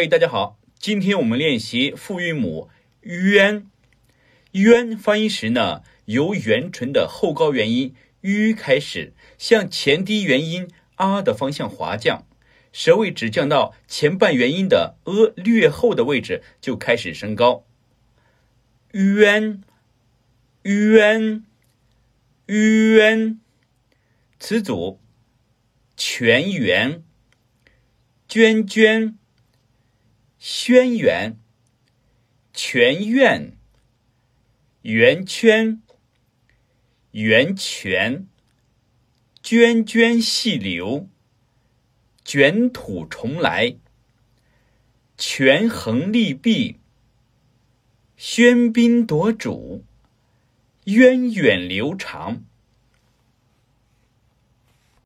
嘿，大家好，今天我们练习复韵母渊。渊发音时呢，由元唇的后高元音 u 开始，向前低元音 “a” 的方向滑降，舌位只降到前半元音的 a 略后的位置就开始升高。渊，渊，渊。词组：全员、娟娟、轩辕、全院、圆圈、圆泉、涓涓细流、卷土重来、权衡利弊、喧宾夺主、源远流长。